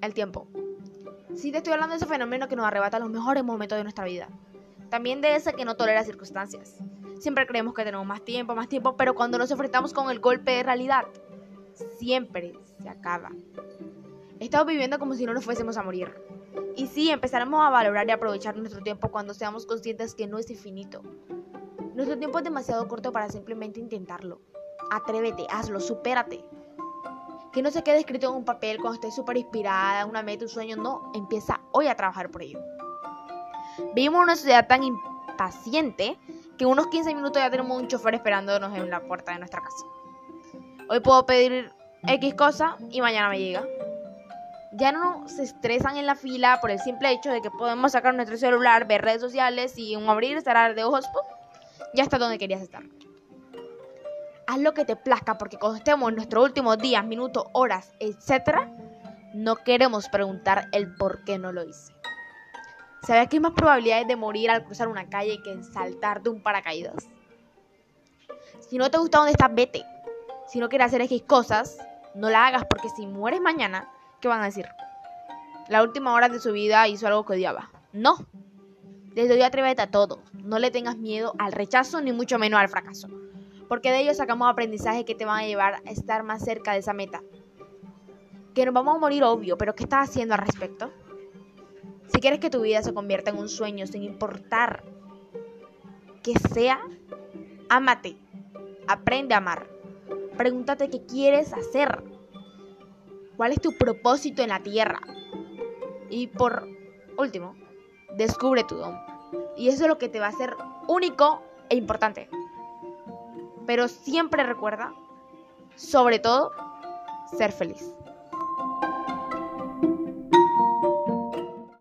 el tiempo. Sí te estoy hablando de ese fenómeno que nos arrebata los mejores momentos de nuestra vida. También de ese que no tolera circunstancias. Siempre creemos que tenemos más tiempo, más tiempo, pero cuando nos enfrentamos con el golpe de realidad, siempre se acaba. Estamos viviendo como si no nos fuésemos a morir. Y sí, empezaremos a valorar y aprovechar nuestro tiempo cuando seamos conscientes que no es infinito. Nuestro tiempo es demasiado corto para simplemente intentarlo. Atrévete, hazlo, supérate. Que no se quede escrito en un papel cuando estés súper inspirada, una meta, un sueño. No, empieza hoy a trabajar por ello. Vivimos en una sociedad tan impaciente que unos 15 minutos ya tenemos un chofer esperándonos en la puerta de nuestra casa. Hoy puedo pedir X cosa y mañana me llega. Ya no se estresan en la fila por el simple hecho de que podemos sacar nuestro celular, ver redes sociales y un abrir cerrar de ojos, ya está donde querías estar. Haz lo que te plazca porque cuando estemos en nuestros últimos días, minutos, horas, etc., no queremos preguntar el por qué no lo hice. ¿Sabes que hay más probabilidades de morir al cruzar una calle que en saltar de un paracaídas? Si no te gusta donde estás, vete. Si no quieres hacer X cosas, no la hagas porque si mueres mañana, ¿qué van a decir? La última hora de su vida hizo algo que odiaba. No. Desde hoy atrévete a todo. No le tengas miedo al rechazo ni mucho menos al fracaso porque de ello sacamos aprendizaje que te van a llevar a estar más cerca de esa meta. Que nos vamos a morir obvio, pero ¿qué estás haciendo al respecto? Si quieres que tu vida se convierta en un sueño sin importar que sea, ámate, aprende a amar. Pregúntate qué quieres hacer. ¿Cuál es tu propósito en la tierra? Y por último, descubre tu don. Y eso es lo que te va a hacer único e importante. Pero siempre recuerda, sobre todo, ser feliz.